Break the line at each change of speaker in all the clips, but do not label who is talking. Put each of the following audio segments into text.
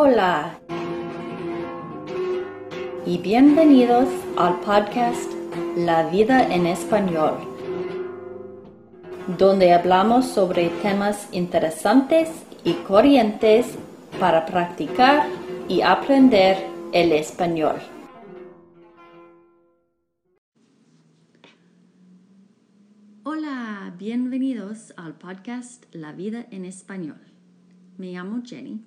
Hola y bienvenidos al podcast La vida en español, donde hablamos sobre temas interesantes y corrientes para practicar y aprender el español. Hola, bienvenidos al podcast La vida en español. Me llamo Jenny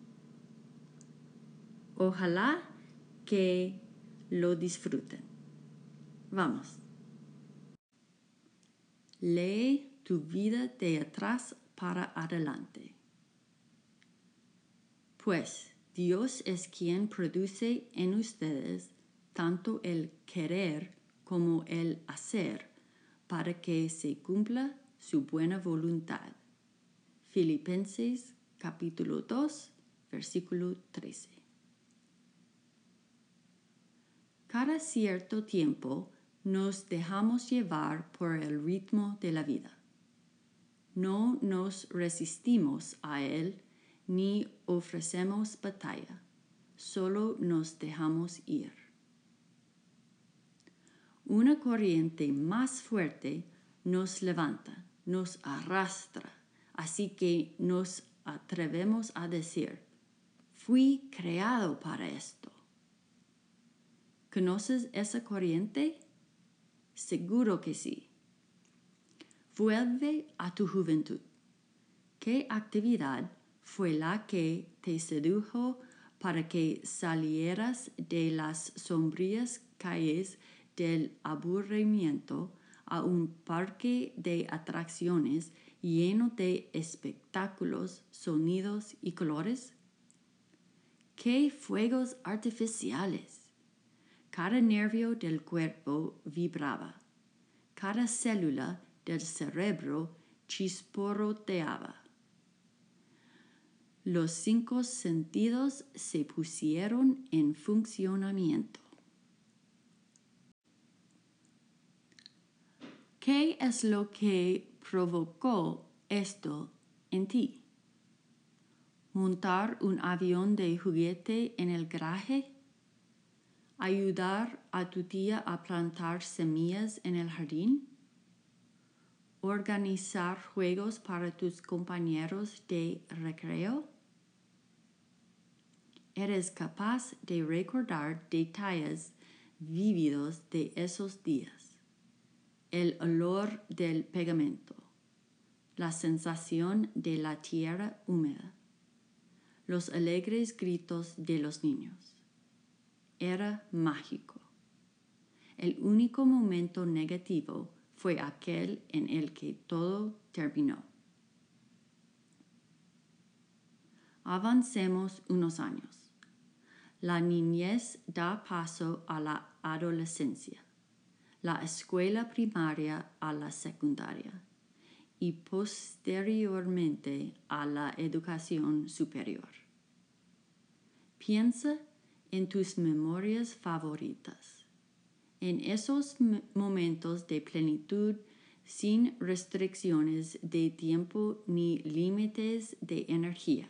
Ojalá que lo disfruten. Vamos. Lee tu vida de atrás para adelante. Pues Dios es quien produce en ustedes tanto el querer como el hacer para que se cumpla su buena voluntad. Filipenses capítulo 2, versículo 13. Cada cierto tiempo nos dejamos llevar por el ritmo de la vida. No nos resistimos a él ni ofrecemos batalla, solo nos dejamos ir. Una corriente más fuerte nos levanta, nos arrastra, así que nos atrevemos a decir, fui creado para esto. ¿Conoces esa corriente? Seguro que sí. Vuelve a tu juventud. ¿Qué actividad fue la que te sedujo para que salieras de las sombrías calles del aburrimiento a un parque de atracciones lleno de espectáculos, sonidos y colores? ¿Qué fuegos artificiales? Cada nervio del cuerpo vibraba. Cada célula del cerebro chisporroteaba. Los cinco sentidos se pusieron en funcionamiento. ¿Qué es lo que provocó esto en ti? ¿Montar un avión de juguete en el garaje? Ayudar a tu tía a plantar semillas en el jardín, organizar juegos para tus compañeros de recreo. Eres capaz de recordar detalles vívidos de esos días, el olor del pegamento, la sensación de la tierra húmeda, los alegres gritos de los niños era mágico. El único momento negativo fue aquel en el que todo terminó. Avancemos unos años. La niñez da paso a la adolescencia, la escuela primaria a la secundaria y posteriormente a la educación superior. Piensa en tus memorias favoritas. En esos momentos de plenitud sin restricciones de tiempo ni límites de energía.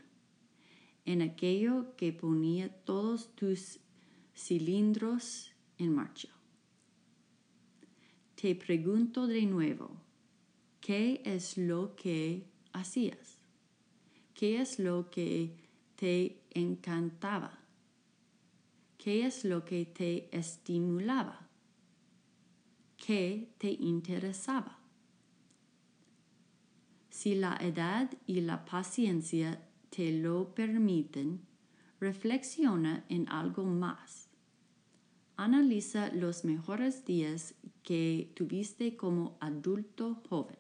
En aquello que ponía todos tus cilindros en marcha. Te pregunto de nuevo, ¿qué es lo que hacías? ¿Qué es lo que te encantaba? ¿Qué es lo que te estimulaba? ¿Qué te interesaba? Si la edad y la paciencia te lo permiten, reflexiona en algo más. Analiza los mejores días que tuviste como adulto joven.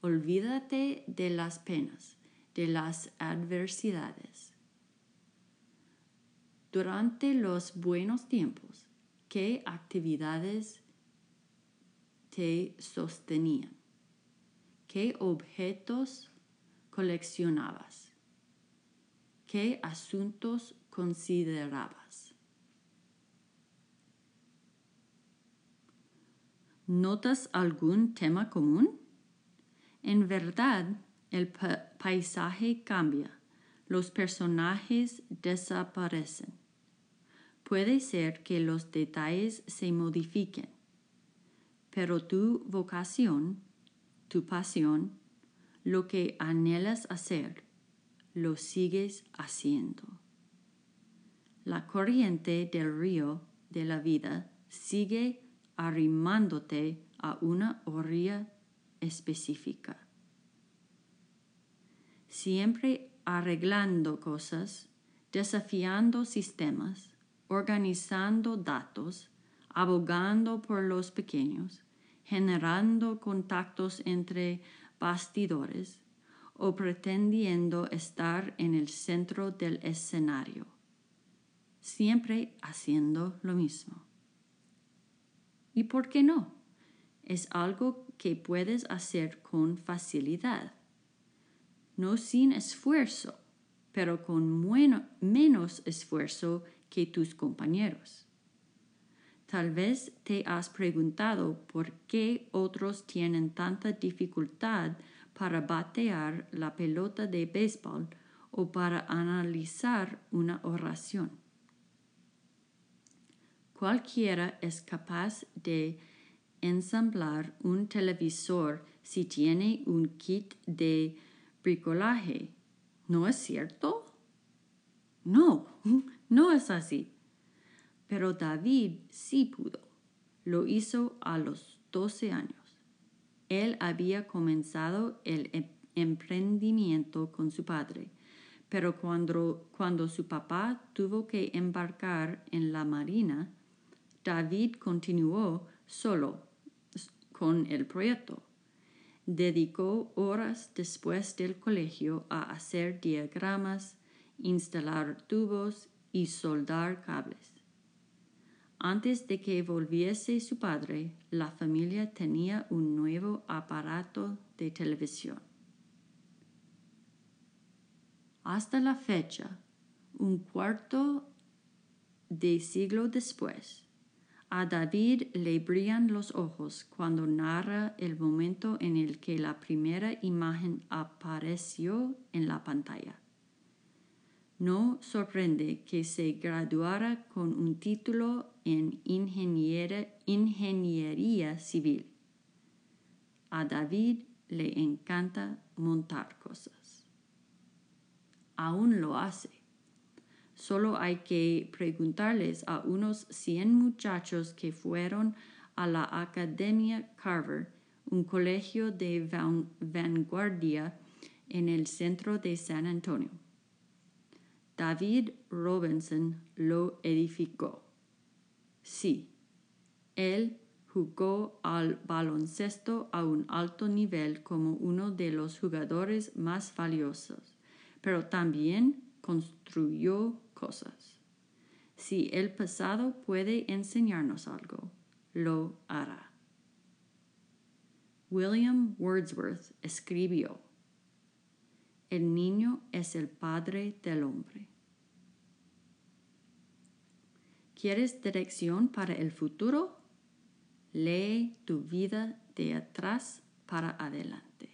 Olvídate de las penas, de las adversidades Durante los buenos tiempos, ¿qué actividades te sostenían? ¿Qué objetos coleccionabas? ¿Qué asuntos considerabas? ¿Notas algún tema común? En verdad, el paisaje cambia, los personajes desaparecen. Puede ser que los detalles se modifiquen, pero tu vocación, tu pasión, lo que anhelas hacer, lo sigues haciendo. La corriente del río de la vida sigue arrimándote a una orilla específica. Siempre arreglando cosas, desafiando sistemas, organizando datos, abogando por los pequeños, generando contactos entre bastidores o pretendiendo estar en el centro del escenario, siempre haciendo lo mismo. ¿Y por qué no? Es algo que puedes hacer con facilidad, no sin esfuerzo, pero con menos esfuerzo que tus compañeros. Tal vez te has preguntado por qué otros tienen tanta dificultad para batear la pelota de béisbol o para analizar una oración. Cualquiera es capaz de ensamblar un televisor si tiene un kit de bricolaje. ¿No es cierto? No, no es así. Pero David sí pudo. Lo hizo a los 12 años. Él había comenzado el em-, emprendimiento con su padre, pero cuando, cuando su papá tuvo que embarcar en la marina, David continuó solo con el proyecto. Dedicó horas después del colegio a hacer diagramas, instalar tubos y soldar cables. Antes de que volviese su padre, la familia tenía un nuevo aparato de televisión. Hasta la fecha, un cuarto de siglo después, a David le brillan los ojos cuando narra el momento en el que la primera imagen apareció en la pantalla. No sorprende que se graduara con un título en ingeniería civil. A David le encanta montar cosas. Aún lo hace Solo hay que preguntarles a unos 100 muchachos que fueron a la Academia Carver, un colegio de vanguardia en el centro de San Antonio. David Robinson lo edificó. Sí, él jugó al baloncesto a un alto nivel como uno de los jugadores más valiosos, pero también construyó cosas. Si el pasado puede enseñarnos algo, lo hará. William Wordsworth escribió, El niño es el padre del hombre. ¿Quieres dirección para el futuro? Lee tu vida de atrás para adelante.